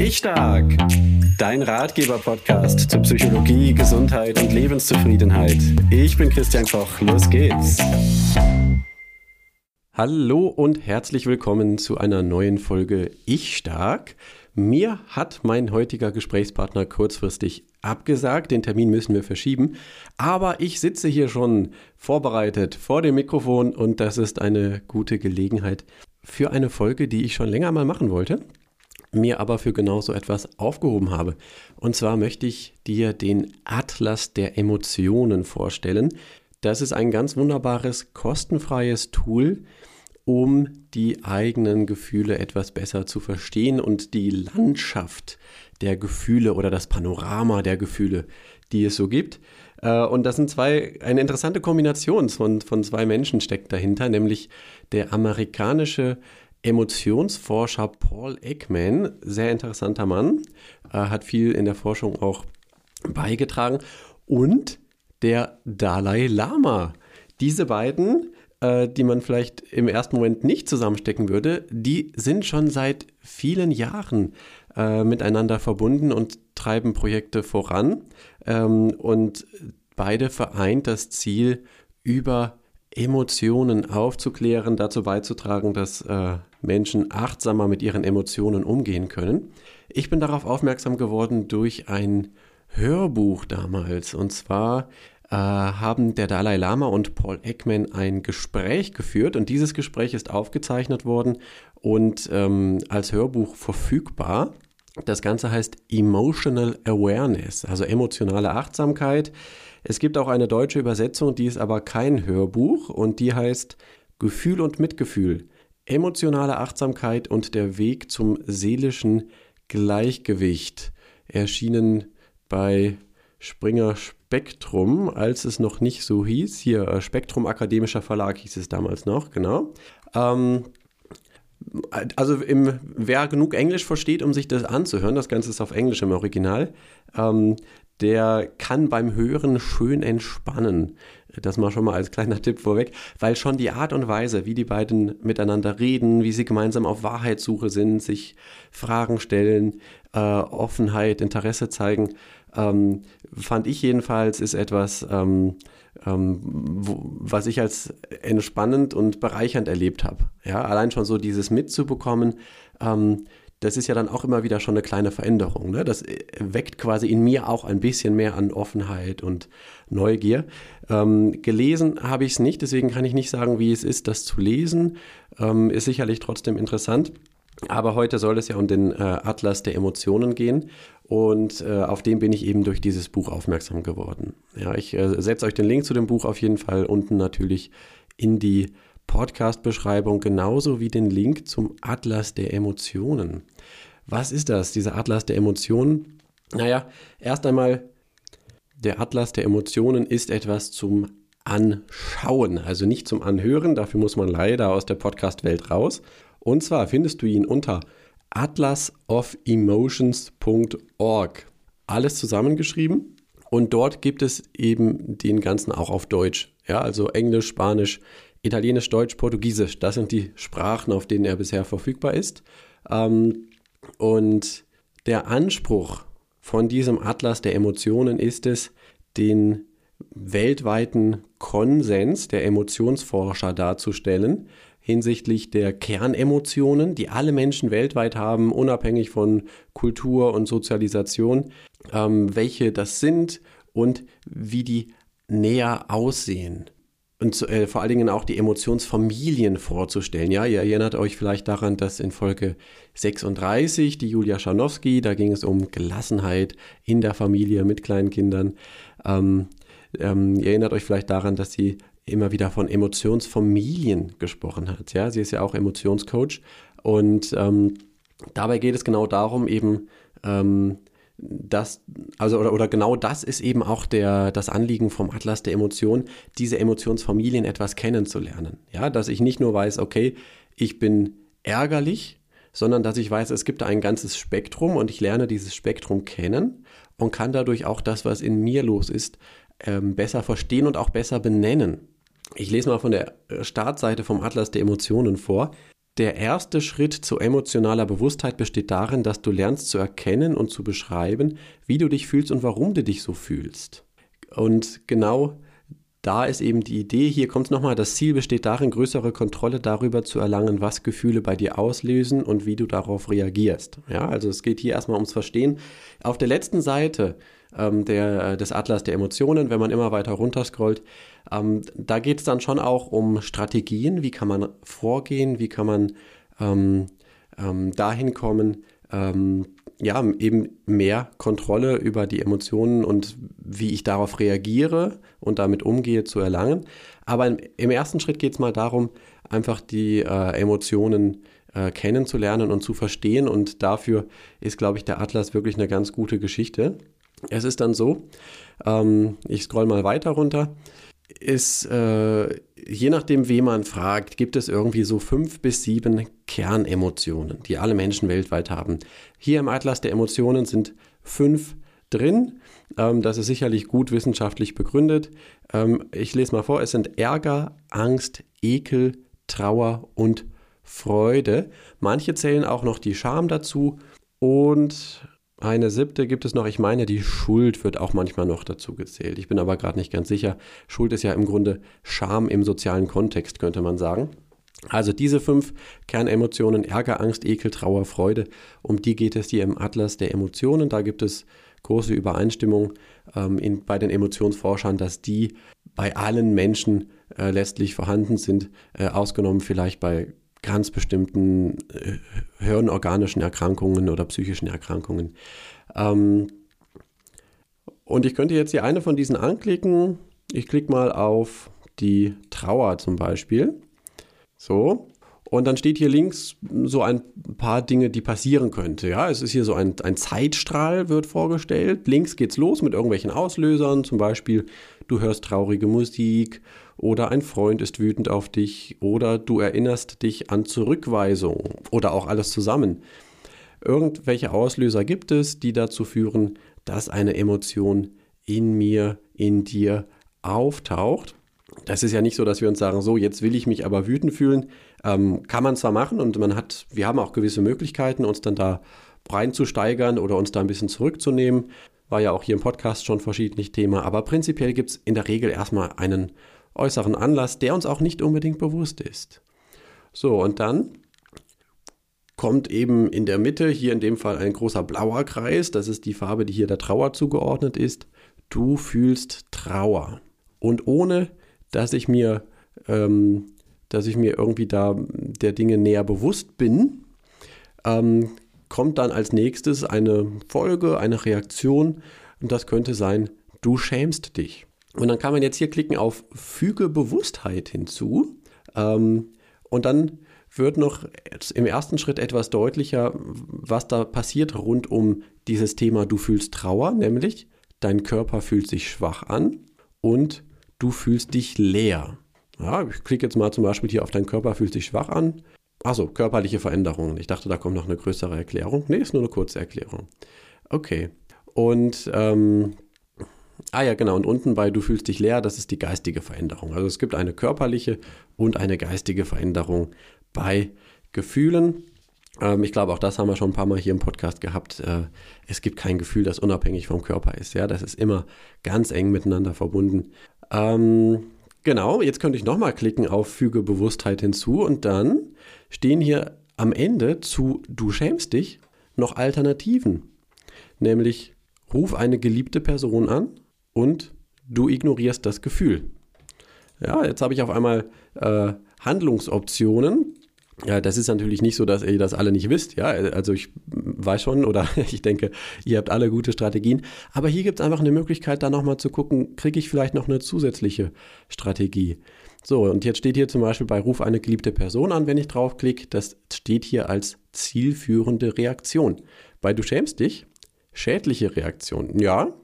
Ich Stark, dein Ratgeber-Podcast zu Psychologie, Gesundheit und Lebenszufriedenheit. Ich bin Christian Koch, los geht's. Hallo und herzlich willkommen zu einer neuen Folge Ich Stark. Mir hat mein heutiger Gesprächspartner kurzfristig abgesagt, den Termin müssen wir verschieben, aber ich sitze hier schon vorbereitet vor dem Mikrofon und das ist eine gute Gelegenheit für eine Folge, die ich schon länger mal machen wollte mir aber für genau so etwas aufgehoben habe. Und zwar möchte ich dir den Atlas der Emotionen vorstellen. Das ist ein ganz wunderbares, kostenfreies Tool, um die eigenen Gefühle etwas besser zu verstehen und die Landschaft der Gefühle oder das Panorama der Gefühle, die es so gibt. Äh, und das sind zwei, eine interessante Kombination von, von zwei Menschen steckt dahinter, nämlich der amerikanische Emotionsforscher Paul Ekman, sehr interessanter Mann, äh, hat viel in der Forschung auch beigetragen und der Dalai Lama. Diese beiden, äh, die man vielleicht im ersten Moment nicht zusammenstecken würde, die sind schon seit vielen Jahren äh, miteinander verbunden und treiben Projekte voran. Ähm, und beide vereint das Ziel, über Emotionen aufzuklären, dazu beizutragen, dass äh, Menschen achtsamer mit ihren Emotionen umgehen können. Ich bin darauf aufmerksam geworden durch ein Hörbuch damals. Und zwar äh, haben der Dalai Lama und Paul Ekman ein Gespräch geführt und dieses Gespräch ist aufgezeichnet worden und ähm, als Hörbuch verfügbar. Das Ganze heißt Emotional Awareness, also emotionale Achtsamkeit. Es gibt auch eine deutsche Übersetzung, die ist aber kein Hörbuch und die heißt Gefühl und Mitgefühl Emotionale Achtsamkeit und der Weg zum seelischen Gleichgewicht erschienen bei Springer Spektrum, als es noch nicht so hieß. Hier, äh, Spektrum Akademischer Verlag hieß es damals noch, genau. Ähm, also im, wer genug Englisch versteht, um sich das anzuhören, das Ganze ist auf Englisch im Original, ähm, der kann beim Hören schön entspannen. Das mal schon mal als kleiner Tipp vorweg, weil schon die Art und Weise, wie die beiden miteinander reden, wie sie gemeinsam auf Wahrheitssuche sind, sich Fragen stellen, äh, Offenheit, Interesse zeigen, ähm, fand ich jedenfalls, ist etwas, ähm, ähm, wo, was ich als entspannend und bereichernd erlebt habe. Ja, allein schon so dieses mitzubekommen, ähm, das ist ja dann auch immer wieder schon eine kleine Veränderung. Ne? Das äh, weckt quasi in mir auch ein bisschen mehr an Offenheit und Neugier. Ähm, gelesen habe ich es nicht, deswegen kann ich nicht sagen, wie es ist, das zu lesen. Ähm, ist sicherlich trotzdem interessant. Aber heute soll es ja um den äh, Atlas der Emotionen gehen und äh, auf den bin ich eben durch dieses Buch aufmerksam geworden. Ja, ich äh, setze euch den Link zu dem Buch auf jeden Fall unten natürlich in die Podcast-Beschreibung, genauso wie den Link zum Atlas der Emotionen. Was ist das, dieser Atlas der Emotionen? Naja, erst einmal, der Atlas der Emotionen ist etwas zum Anschauen, also nicht zum Anhören, dafür muss man leider aus der Podcast-Welt raus. Und zwar findest du ihn unter atlasofemotions.org. Alles zusammengeschrieben und dort gibt es eben den ganzen auch auf Deutsch. Ja, also Englisch, Spanisch, Italienisch, Deutsch, Portugiesisch. Das sind die Sprachen, auf denen er bisher verfügbar ist. Ähm, und der Anspruch von diesem Atlas der Emotionen ist es, den weltweiten Konsens der Emotionsforscher darzustellen hinsichtlich der Kernemotionen, die alle Menschen weltweit haben, unabhängig von Kultur und Sozialisation, ähm, welche das sind und wie die näher aussehen und äh, vor allen Dingen auch die Emotionsfamilien vorzustellen. Ja, ihr erinnert euch vielleicht daran, dass in Folge 36 die Julia Scharnowski, da ging es um Gelassenheit in der Familie mit kleinen Kindern. Ähm, ähm, ihr erinnert euch vielleicht daran, dass sie immer wieder von Emotionsfamilien gesprochen hat. Ja, sie ist ja auch Emotionscoach und ähm, dabei geht es genau darum, eben ähm, das, also oder, oder genau das ist eben auch der, das Anliegen vom Atlas der Emotionen, diese Emotionsfamilien etwas kennenzulernen. Ja, dass ich nicht nur weiß, okay, ich bin ärgerlich, sondern dass ich weiß, es gibt ein ganzes Spektrum und ich lerne dieses Spektrum kennen und kann dadurch auch das, was in mir los ist, ähm, besser verstehen und auch besser benennen. Ich lese mal von der Startseite vom Atlas der Emotionen vor. Der erste Schritt zu emotionaler Bewusstheit besteht darin, dass du lernst zu erkennen und zu beschreiben, wie du dich fühlst und warum du dich so fühlst. Und genau da ist eben die Idee, hier kommt es nochmal, das Ziel besteht darin, größere Kontrolle darüber zu erlangen, was Gefühle bei dir auslösen und wie du darauf reagierst. Ja, also es geht hier erstmal ums Verstehen. Auf der letzten Seite ähm, der, des Atlas der Emotionen, wenn man immer weiter runterscrollt, ähm, da geht es dann schon auch um Strategien, wie kann man vorgehen, wie kann man ähm, ähm dahin kommen, ähm, ja, eben mehr Kontrolle über die Emotionen und wie ich darauf reagiere und damit umgehe zu erlangen. Aber im, ersten Schritt geht es mal darum, einfach die äh, Emotionen äh, kennenzulernen und zu verstehen. Und dafür ist, glaube ich, der Atlas wirklich eine ganz gute Geschichte. Es ist dann so, ähm, ich scroll mal weiter runter ist, äh, je nachdem, wen man fragt, gibt es irgendwie so fünf bis sieben Kernemotionen, die alle Menschen weltweit haben. Hier im Atlas der Emotionen sind fünf drin. Ähm, das ist sicherlich gut wissenschaftlich begründet. Ähm, ich lese mal vor, es sind Ärger, Angst, Ekel, Trauer und Freude. Manche zählen auch noch die Scham dazu und eine siebte gibt es noch, ich meine, die Schuld wird auch manchmal noch dazu gezählt. Ich bin aber gerade nicht ganz sicher. Schuld ist ja im Grunde Scham im sozialen Kontext, könnte man sagen. Also diese fünf Kernemotionen, Ärger, Angst, Ekel, Trauer, Freude, um die geht es hier im Atlas der Emotionen. Da gibt es große Übereinstimmung ähm, in, bei den Emotionsforschern, dass die bei allen Menschen äh, letztlich vorhanden sind, äh, ausgenommen vielleicht bei ganz bestimmten äh, hirnorganischen Erkrankungen oder psychischen Erkrankungen. Ähm, und ich könnte jetzt hier eine von diesen anklicken. Ich klicke mal auf die Trauer zum Beispiel. So. Und dann steht hier links so ein paar Dinge, die passieren könnte. Ja, es ist hier so ein, ein Zeitstrahl wird vorgestellt. Links geht's los mit irgendwelchen Auslösern. Zum Beispiel, du hörst traurige Musik oder ein Freund ist wütend auf dich oder du erinnerst dich an Zurückweisung oder auch alles zusammen. Irgendwelche Auslöser gibt es, die dazu führen, dass eine Emotion in mir, in dir auftaucht. Das ist ja nicht so, dass wir uns sagen, so, jetzt will ich mich aber wütend fühlen. Ähm, kann man zwar machen und man hat, wir haben auch gewisse Möglichkeiten, uns dann da reinzusteigern oder uns da ein bisschen zurückzunehmen. War ja auch hier im Podcast schon verschiedentlich Thema, aber prinzipiell gibt es in der Regel erstmal einen äußeren Anlass, der uns auch nicht unbedingt bewusst ist. So, und dann kommt eben in der Mitte, hier in dem Fall ein großer blauer Kreis, das ist die Farbe, die hier der Trauer zugeordnet ist. Du fühlst Trauer. Und ohne, dass ich mir, ähm, dass ich mir irgendwie da der Dinge näher bewusst bin, ähm, kommt dann als nächstes eine Folge, eine Reaktion und das könnte sein, du schämst dich. Und dann kann man jetzt hier klicken auf Füge Bewusstheit hinzu. Ähm, und dann wird noch im ersten Schritt etwas deutlicher, was da passiert rund um dieses Thema Du fühlst Trauer, nämlich dein Körper fühlt sich schwach an und du fühlst dich leer. Ja, ich klicke jetzt mal zum Beispiel hier auf dein Körper fühlt sich schwach an. Achso, körperliche Veränderungen. Ich dachte, da kommt noch eine größere Erklärung. Nee, ist nur eine kurze Erklärung. Okay. Und ähm, Ah ja, genau. Und unten bei Du fühlst dich leer, das ist die geistige Veränderung. Also es gibt eine körperliche und eine geistige Veränderung bei Gefühlen. Ähm, ich glaube, auch das haben wir schon ein paar Mal hier im Podcast gehabt. Äh, es gibt kein Gefühl, das unabhängig vom Körper ist. Ja, das ist immer ganz eng miteinander verbunden. Ähm, genau, jetzt könnte ich nochmal klicken auf Füge Bewusstheit hinzu und dann stehen hier am Ende zu Du schämst dich noch Alternativen. Nämlich ruf eine geliebte Person an und du ignorierst das Gefühl. Ja, jetzt habe ich auf einmal äh, Handlungsoptionen. Ja, das ist natürlich nicht so, dass ihr das alle nicht wisst. Ja, also ich weiß schon oder ich denke, ihr habt alle gute Strategien. Aber hier gibt es einfach eine Möglichkeit, da nochmal zu gucken, kriege ich vielleicht noch eine zusätzliche Strategie. So, und jetzt steht hier zum Beispiel bei Ruf eine geliebte Person an, wenn ich draufklicke. Das steht hier als zielführende Reaktion. Bei Du schämst dich, schädliche Reaktion. Ja,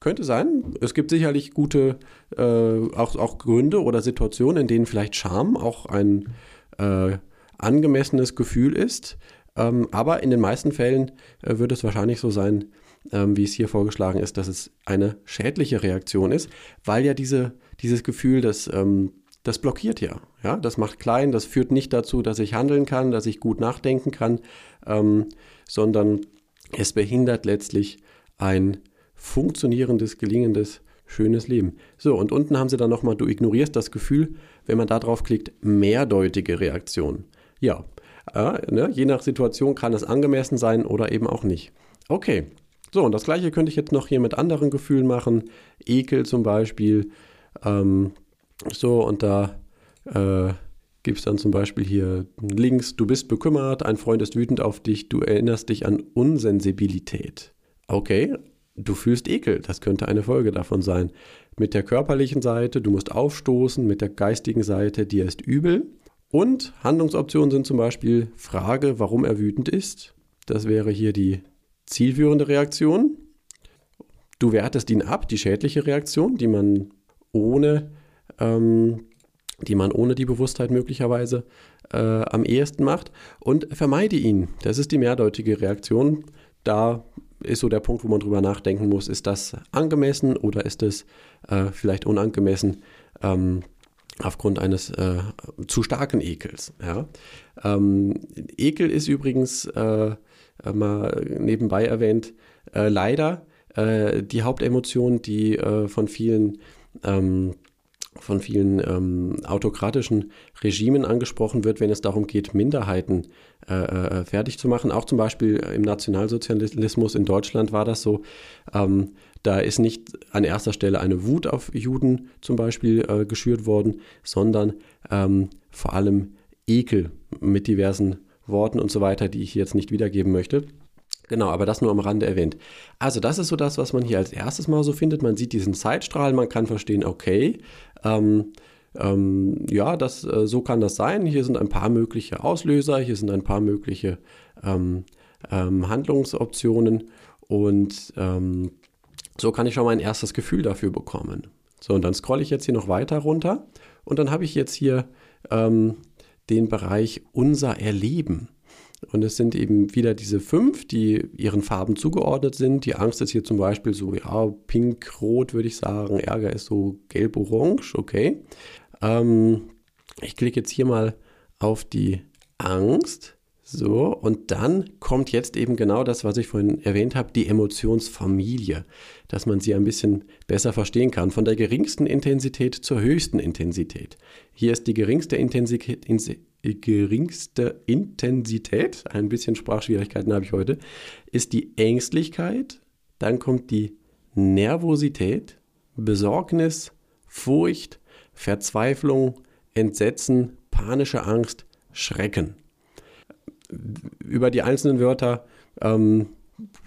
könnte sein. Es gibt sicherlich gute äh, auch, auch Gründe oder Situationen, in denen vielleicht Scham auch ein äh, angemessenes Gefühl ist. Ähm, aber in den meisten Fällen äh, wird es wahrscheinlich so sein, ähm, wie es hier vorgeschlagen ist, dass es eine schädliche Reaktion ist, weil ja diese, dieses Gefühl des, ähm, das blockiert ja. ja. Das macht klein, das führt nicht dazu, dass ich handeln kann, dass ich gut nachdenken kann, ähm, sondern es behindert letztlich ein funktionierendes, gelingendes, schönes Leben. So, und unten haben sie dann nochmal, du ignorierst das Gefühl, wenn man da drauf klickt, mehrdeutige Reaktion. Ja, äh, ne, je nach Situation kann es angemessen sein oder eben auch nicht. Okay, so, und das gleiche könnte ich jetzt noch hier mit anderen Gefühlen machen. Ekel zum Beispiel. Ähm, so, und da äh, gibt es dann zum Beispiel hier links, du bist bekümmert, ein Freund ist wütend auf dich, du erinnerst dich an Unsensibilität. Okay, du fühlst Ekel, das könnte eine Folge davon sein. Mit der körperlichen Seite, du musst aufstoßen, mit der geistigen Seite, dir ist übel. Und Handlungsoptionen sind zum Beispiel Frage, warum er wütend ist. Das wäre hier die zielführende Reaktion. Du wertest ihn ab, die schädliche Reaktion, die man ohne ähm, die man ohne die Bewusstheit möglicherweise äh, am ehesten macht und vermeide ihn. Das ist die mehrdeutige Reaktion. Da ist so der Punkt, wo man drüber nachdenken muss, ist das angemessen oder ist es äh, vielleicht unangemessen ähm, aufgrund eines äh, zu starken Ekels. Ja? Ähm, Ekel ist übrigens, äh, mal nebenbei erwähnt, äh, leider äh, die Hauptemotion, die von vielen ähm, von vielen ähm, autokratischen Regimen angesprochen wird, wenn es darum geht, Minderheiten äh, äh, fertig zu machen. Auch zum Beispiel im Nationalsozialismus in Deutschland war das so. Ähm, da ist nicht an erster Stelle eine Wut auf Juden zum Beispiel äh, geschürt worden, sondern ähm, vor allem Ekel mit diversen Worten und so weiter, die ich jetzt nicht wiedergeben möchte. Genau, aber das nur am Rande erwähnt. Also das ist so das, was man hier als erstes mal so findet. Man sieht diesen Zeitstrahl, man kann verstehen, okay, ähm, ähm, ja, das, äh, so kann das sein. Hier sind ein paar mögliche Auslöser, hier sind ein paar mögliche ähm, ähm Handlungsoptionen und ähm, so kann ich schon mal ein erstes Gefühl dafür bekommen. So, und dann scrolle ich jetzt hier noch weiter runter und dann habe ich jetzt hier ähm, den Bereich unser Erleben. Und es sind eben wieder diese fünf, die ihren Farben zugeordnet sind. Die Angst ist hier zum Beispiel so, ja, pink-rot würde ich sagen. Ärger ist so gelb-orange, okay. Ähm, ich klicke jetzt hier mal auf die Angst. So, und dann kommt jetzt eben genau das, was ich vorhin erwähnt habe, die Emotionsfamilie, dass man sie ein bisschen besser verstehen kann, von der geringsten Intensität zur höchsten Intensität. Hier ist die geringste Intensität, geringste Intensität, ein bisschen Sprachschwierigkeiten habe ich heute, ist die Ängstlichkeit, dann kommt die Nervosität, Besorgnis, Furcht, Verzweiflung, Entsetzen, panische Angst, Schrecken. Über die einzelnen Wörter ähm,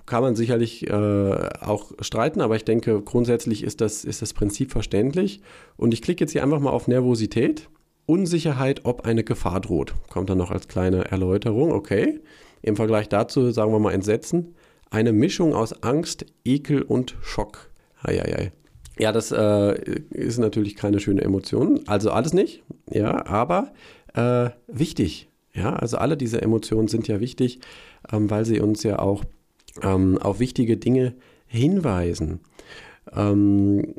kann man sicherlich äh, auch streiten, aber ich denke, grundsätzlich ist das, ist das Prinzip verständlich. Und ich klicke jetzt hier einfach mal auf Nervosität Unsicherheit, ob eine Gefahr droht. Kommt dann noch als kleine Erläuterung, okay. Im Vergleich dazu sagen wir mal Entsetzen. Eine Mischung aus Angst, Ekel und Schock. Eieiei. Ja, das äh, ist natürlich keine schöne Emotion. Also alles nicht, ja, aber äh, wichtig. Ja, also alle diese Emotionen sind ja wichtig, ähm, weil sie uns ja auch ähm, auf wichtige Dinge hinweisen. Ähm,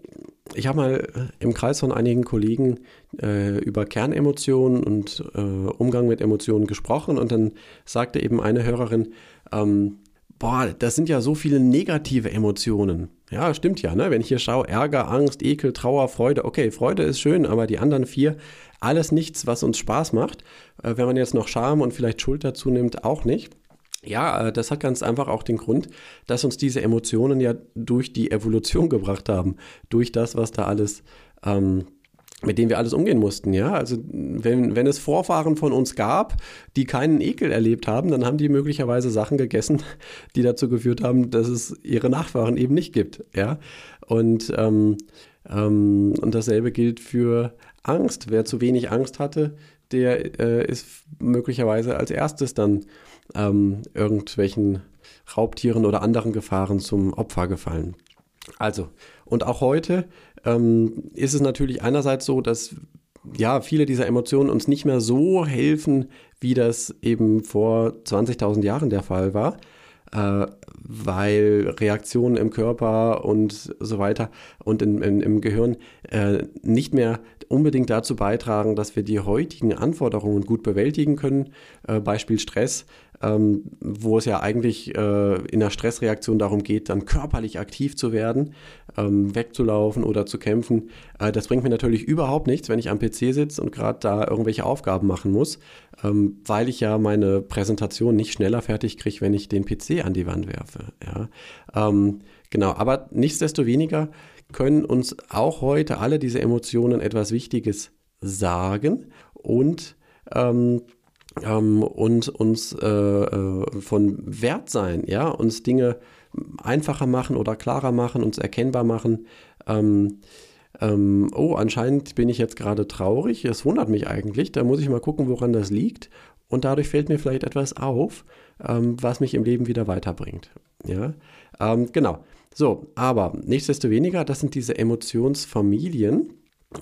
ich habe mal im Kreis von einigen Kollegen äh, über Kernemotionen und äh, Umgang mit Emotionen gesprochen und dann sagte eben eine Hörerin, ähm, boah, das sind ja so viele negative Emotionen. Ja, stimmt ja, ne? Wenn ich hier schaue, Ärger, Angst, Ekel, Trauer, Freude, okay, Freude ist schön, aber die anderen vier, alles nichts, was uns Spaß macht. Äh, wenn man jetzt noch Scham und vielleicht Schuld dazu nimmt, auch nicht. Ja, äh, das hat ganz einfach auch den Grund, dass uns diese Emotionen ja durch die Evolution gebracht haben, durch das, was da alles, ähm, mit dem wir alles umgehen mussten. Ja, also wenn, wenn es Vorfahren von uns gab, die keinen Ekel erlebt haben, dann haben die möglicherweise Sachen gegessen, die dazu geführt haben, dass es ihre Nachfahren eben nicht gibt. Ja, und ähm, ähm, und dasselbe gilt für Angst. Wer zu wenig Angst hatte, der äh, ist möglicherweise als erstes dann ähm, irgendwelchen Raubtieren oder anderen Gefahren zum Opfer gefallen. Also, und auch heute ähm, ist es natürlich einerseits so, dass ja, viele dieser Emotionen uns nicht mehr so helfen, wie das eben vor 20.000 Jahren der Fall war. äh, weil Reaktionen im Körper und so weiter und in, in, im Gehirn äh, nicht mehr unbedingt dazu beitragen, dass wir die heutigen Anforderungen gut bewältigen können. Äh, Beispiel Stress ähm, wo es ja eigentlich äh, in der Stressreaktion darum geht, dann körperlich aktiv zu werden, ähm, wegzulaufen oder zu kämpfen. Äh, das bringt mir natürlich überhaupt nichts, wenn ich am PC sitze und gerade da irgendwelche Aufgaben machen muss, ähm, weil ich ja meine Präsentation nicht schneller fertig kriege, wenn ich den PC an die Wand werfe. Ja? Ähm, genau, aber nichtsdestoweniger können uns auch heute alle diese Emotionen etwas Wichtiges sagen und ähm, ähm, und uns äh, äh, von Wert sein, ja, uns Dinge einfacher machen oder klarer machen, uns erkennbar machen. Ähm, ähm, oh, anscheinend bin ich jetzt gerade traurig. Es wundert mich eigentlich. Da muss ich mal gucken, woran das liegt. Und dadurch fällt mir vielleicht etwas auf, ähm, was mich im Leben wieder weiterbringt. Ja, ähm, genau. So, aber nichtsdestoweniger, das sind diese Emotionsfamilien.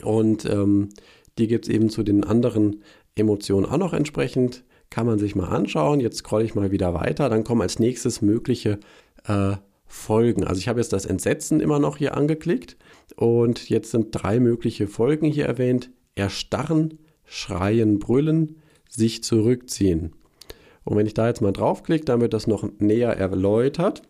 Und ähm, die gibt es eben zu den anderen Emotionen auch noch entsprechend. Kann man sich mal anschauen. Jetzt scrolle ich mal wieder weiter. Dann kommen als nächstes mögliche äh, Folgen. Also ich habe jetzt das Entsetzen immer noch hier angeklickt und jetzt sind drei mögliche Folgen hier erwähnt. Erstarren, schreien, brüllen, sich zurückziehen. Und wenn ich da jetzt mal draufklicke, dann wird das noch näher erläutert.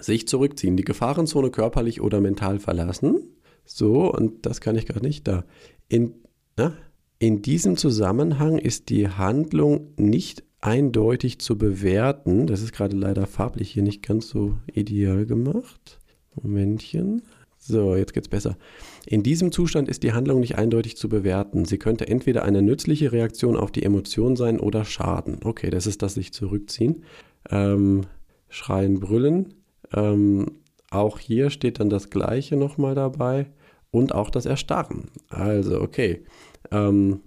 Sich zurückziehen, die Gefahrenzone körperlich oder mental verlassen. So, und das kann ich gerade nicht da. In, na, in diesem Zusammenhang ist die Handlung nicht eindeutig zu bewerten. Das ist gerade leider farblich hier nicht ganz so ideal gemacht. Momentchen. So, jetzt geht's besser. In diesem Zustand ist die Handlung nicht eindeutig zu bewerten. Sie könnte entweder eine nützliche Reaktion auf die Emotion sein oder Schaden. Okay, das ist das sich zurückziehen. Ähm, schreien, brüllen. Ähm, auch hier steht dann das Gleiche nochmal dabei. Und auch das Erstarren. Also, okay. Ähm,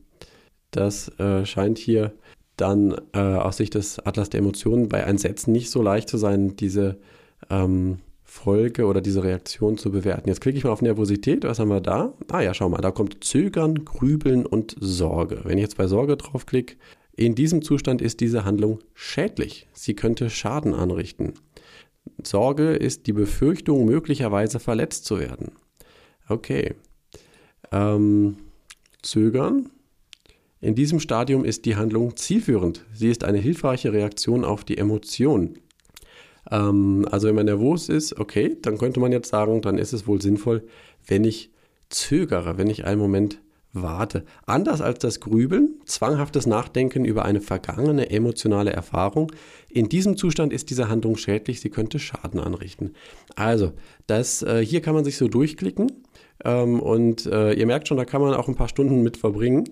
das äh, scheint hier dann äh, aus Sicht des Atlas der Emotionen bei Einsätzen nicht so leicht zu sein, diese ähm, Folge oder diese Reaktion zu bewerten. Jetzt klicke ich mal auf Nervosität. Was haben wir da? Ah ja, schau mal, da kommt Zögern, Grübeln und Sorge. Wenn ich jetzt bei Sorge draufklicke, in diesem Zustand ist diese Handlung schädlich. Sie könnte Schaden anrichten. Sorge ist die Befürchtung, möglicherweise verletzt zu werden. Okay. Ähm, Zögern. In diesem Stadium ist die Handlung zielführend. Sie ist eine hilfreiche Reaktion auf die Emotion. Ähm, also wenn man nervös ist, okay, dann könnte man jetzt sagen, dann ist es wohl sinnvoll, wenn ich zögere, wenn ich einen Moment warte. Anders als das Grübeln, zwanghaftes Nachdenken über eine vergangene emotionale Erfahrung. In diesem Zustand ist diese Handlung schädlich, sie könnte Schaden anrichten. Also, das, äh, hier kann man sich so durchklicken ähm, und äh, ihr merkt schon, da kann man auch ein paar Stunden mit verbringen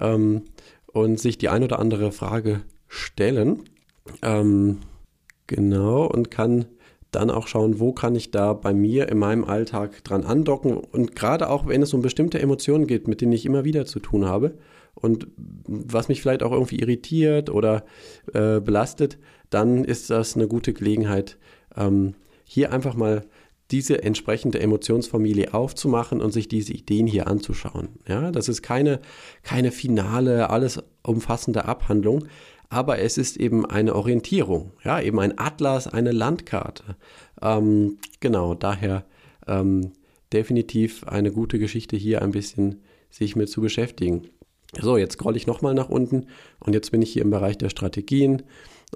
ähm, und sich die ein oder andere Frage stellen. Ähm, genau, und kann dann auch schauen, wo kann ich da bei mir in meinem Alltag dran andocken. Und gerade auch, wenn es um bestimmte Emotionen geht, mit denen ich immer wieder zu tun habe und was mich vielleicht auch irgendwie irritiert oder äh, belastet, dann ist das eine gute Gelegenheit, ähm, hier einfach mal diese entsprechende Emotionsfamilie aufzumachen und sich diese Ideen hier anzuschauen. Ja, das ist keine, keine finale, alles umfassende Abhandlung, aber es ist eben eine Orientierung, ja, eben ein Atlas, eine Landkarte. Ähm, genau, daher ähm, definitiv eine gute Geschichte hier ein bisschen sich mit zu beschäftigen. So, jetzt scrolle ich nochmal nach unten und jetzt bin ich hier im Bereich der Strategien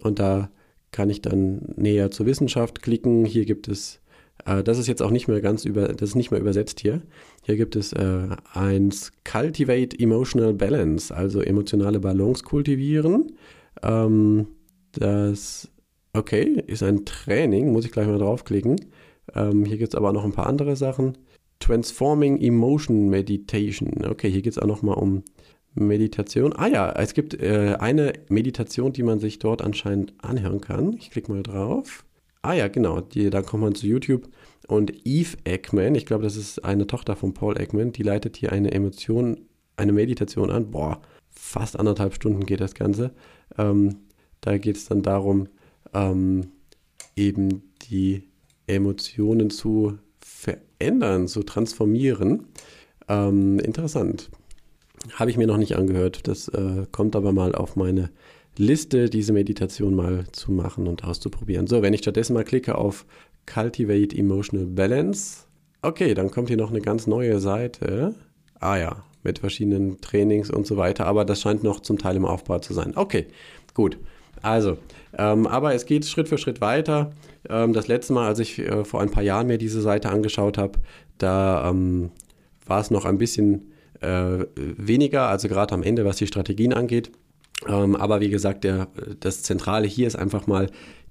und da kann ich dann näher zur Wissenschaft klicken. Hier gibt es äh, das ist jetzt auch nicht mehr ganz über, das ist nicht mehr übersetzt hier. Hier gibt es äh, eins Cultivate Emotional Balance, also emotionale Balance kultivieren. Ähm, das, okay, ist ein Training, muss ich gleich mal draufklicken. Ähm, hier gibt es aber noch ein paar andere Sachen. Transforming Emotion Meditation. Okay, hier geht es auch nochmal um Meditation. Ah ja, es gibt äh, eine Meditation, die man sich dort anscheinend anhören kann. Ich klicke mal drauf. Ah ja, genau. Die, da kommt man zu YouTube. Und Eve Eggman, ich glaube, das ist eine Tochter von Paul Eggman, die leitet hier eine Emotion, eine Meditation an. Boah, fast anderthalb Stunden geht das Ganze. Ähm, da geht es dann darum, ähm, eben die Emotionen zu verändern, zu transformieren. Ähm, interessant. Habe ich mir noch nicht angehört. Das äh, kommt aber mal auf meine Liste, diese Meditation mal zu machen und auszuprobieren. So, wenn ich stattdessen mal klicke auf Cultivate Emotional Balance, okay, dann kommt hier noch eine ganz neue Seite. Ah ja, mit verschiedenen Trainings und so weiter, aber das scheint noch zum Teil im Aufbau zu sein. Okay, gut. Also, ähm, aber es geht Schritt für Schritt weiter. Ähm, das letzte Mal, als ich äh, vor ein paar Jahren mir diese Seite angeschaut habe, da ähm, war es noch ein bisschen äh, weniger, also gerade am Ende, was die Strategien angeht. Ähm, aber wie gesagt, der, das Zentrale hier ist einfach mal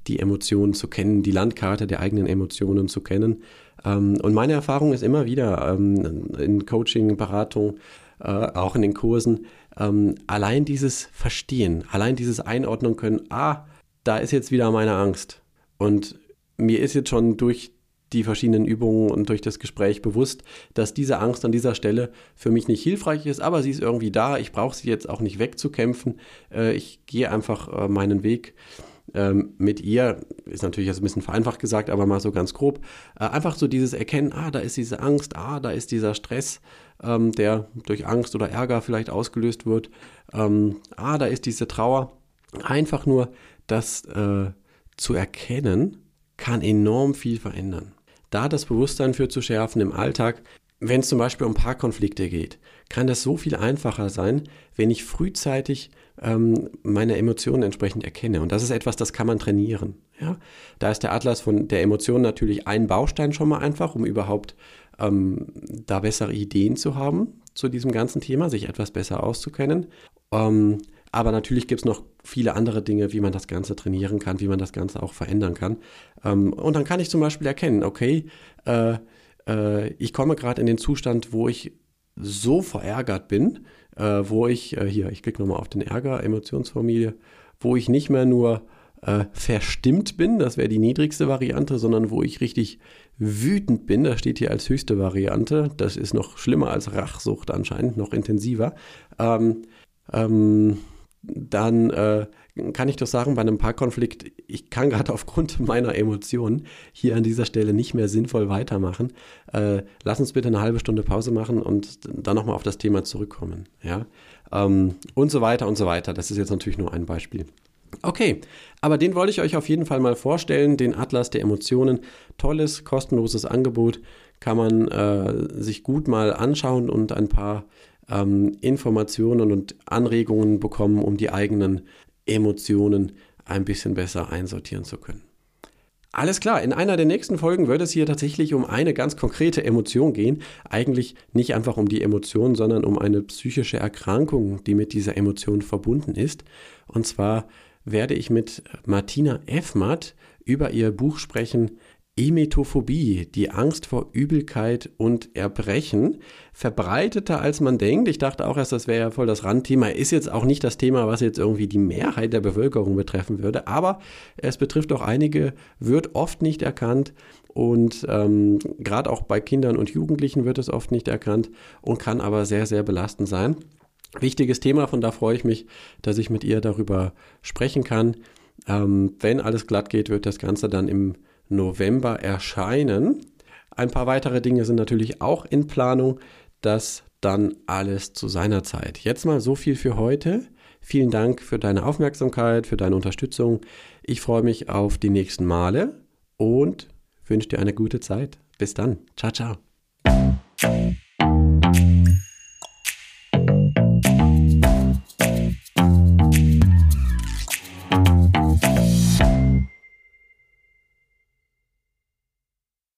die Emotionen zu kennen, die Landkarte der eigenen Emotionen zu kennen. Ähm, und meine Erfahrung ist immer wieder ähm, in Coaching, Beratung, äh, auch in den Kursen, ähm, allein dieses Verstehen, allein dieses Einordnen können, ah, da ist jetzt wieder meine Angst. Und mir ist jetzt schon durch die verschiedenen Übungen und durch das Gespräch bewusst, dass diese Angst an dieser Stelle für mich nicht hilfreich ist, aber sie ist irgendwie da. Ich brauche sie jetzt auch nicht wegzukämpfen. Äh, ich gehe einfach äh, meinen Weg ähm, mit ihr, ist natürlich jetzt ein bisschen vereinfacht gesagt, aber mal so ganz grob, äh, einfach so dieses Erkennen, ah, da ist diese Angst, ah, da ist dieser Stress, ähm, der durch Angst oder Ärger vielleicht ausgelöst wird, ähm, ah, da ist diese Trauer. Einfach nur das äh, zu erkennen, kann enorm viel verändern. Da das Bewusstsein für zu schärfen im Alltag, wenn es zum Beispiel um Paarkonflikte geht, kann das so viel einfacher sein, wenn ich frühzeitig ähm, meine Emotionen entsprechend erkenne. Und das ist etwas, das kann man trainieren. Ja? Da ist der Atlas von der Emotion natürlich ein Baustein schon mal einfach, um überhaupt ähm, da bessere Ideen zu haben zu diesem ganzen Thema, sich etwas besser auszukennen. Ähm, aber natürlich gibt es noch viele andere Dinge, wie man das Ganze trainieren kann, wie man das Ganze auch verändern kann. Ähm, und dann kann ich zum Beispiel erkennen, okay, äh, äh, ich komme gerade in den Zustand, wo ich so verärgert bin, äh, wo ich, äh, hier, ich klicke nochmal auf den Ärger, Emotionsfamilie, wo ich nicht mehr nur äh, verstimmt bin, das wäre die niedrigste Variante, sondern wo ich richtig wütend bin, das steht hier als höchste Variante, das ist noch schlimmer als Rachsucht anscheinend, noch intensiver. Ähm, ähm, dann äh, kann ich doch sagen, bei einem Paarkonflikt, ich kann gerade aufgrund meiner Emotionen hier an dieser Stelle nicht mehr sinnvoll weitermachen. Äh, lass uns bitte eine halbe Stunde Pause machen und dann nochmal auf das Thema zurückkommen. Ja? Ähm, und so weiter und so weiter. Das ist jetzt natürlich nur ein Beispiel. Okay, aber den wollte ich euch auf jeden Fall mal vorstellen, den Atlas der Emotionen. Tolles, kostenloses Angebot, kann man äh, sich gut mal anschauen und ein paar ähm, Informationen und Anregungen bekommen, um die eigenen Emotionen ein bisschen besser einsortieren zu können. Alles klar, in einer der nächsten Folgen wird es hier tatsächlich um eine ganz konkrete Emotion gehen. Eigentlich nicht einfach um die Emotion, sondern um eine psychische Erkrankung, die mit dieser Emotion verbunden ist. Und zwar werde ich mit Martina Effmatt über ihr Buch sprechen, Emetophobie, die Angst vor Übelkeit und Erbrechen, verbreiteter als man denkt. Ich dachte auch erst, das wäre ja voll das Randthema. Ist jetzt auch nicht das Thema, was jetzt irgendwie die Mehrheit der Bevölkerung betreffen würde, aber es betrifft auch einige, wird oft nicht erkannt und ähm, gerade auch bei Kindern und Jugendlichen wird es oft nicht erkannt und kann aber sehr, sehr belastend sein. Wichtiges Thema, von da freue ich mich, dass ich mit ihr darüber sprechen kann. Ähm, wenn alles glatt geht, wird das Ganze dann im November erscheinen. Ein paar weitere Dinge sind natürlich auch in Planung. Das dann alles zu seiner Zeit. Jetzt mal so viel für heute. Vielen Dank für deine Aufmerksamkeit, für deine Unterstützung. Ich freue mich auf die nächsten Male und wünsche dir eine gute Zeit. Bis dann. Ciao, ciao.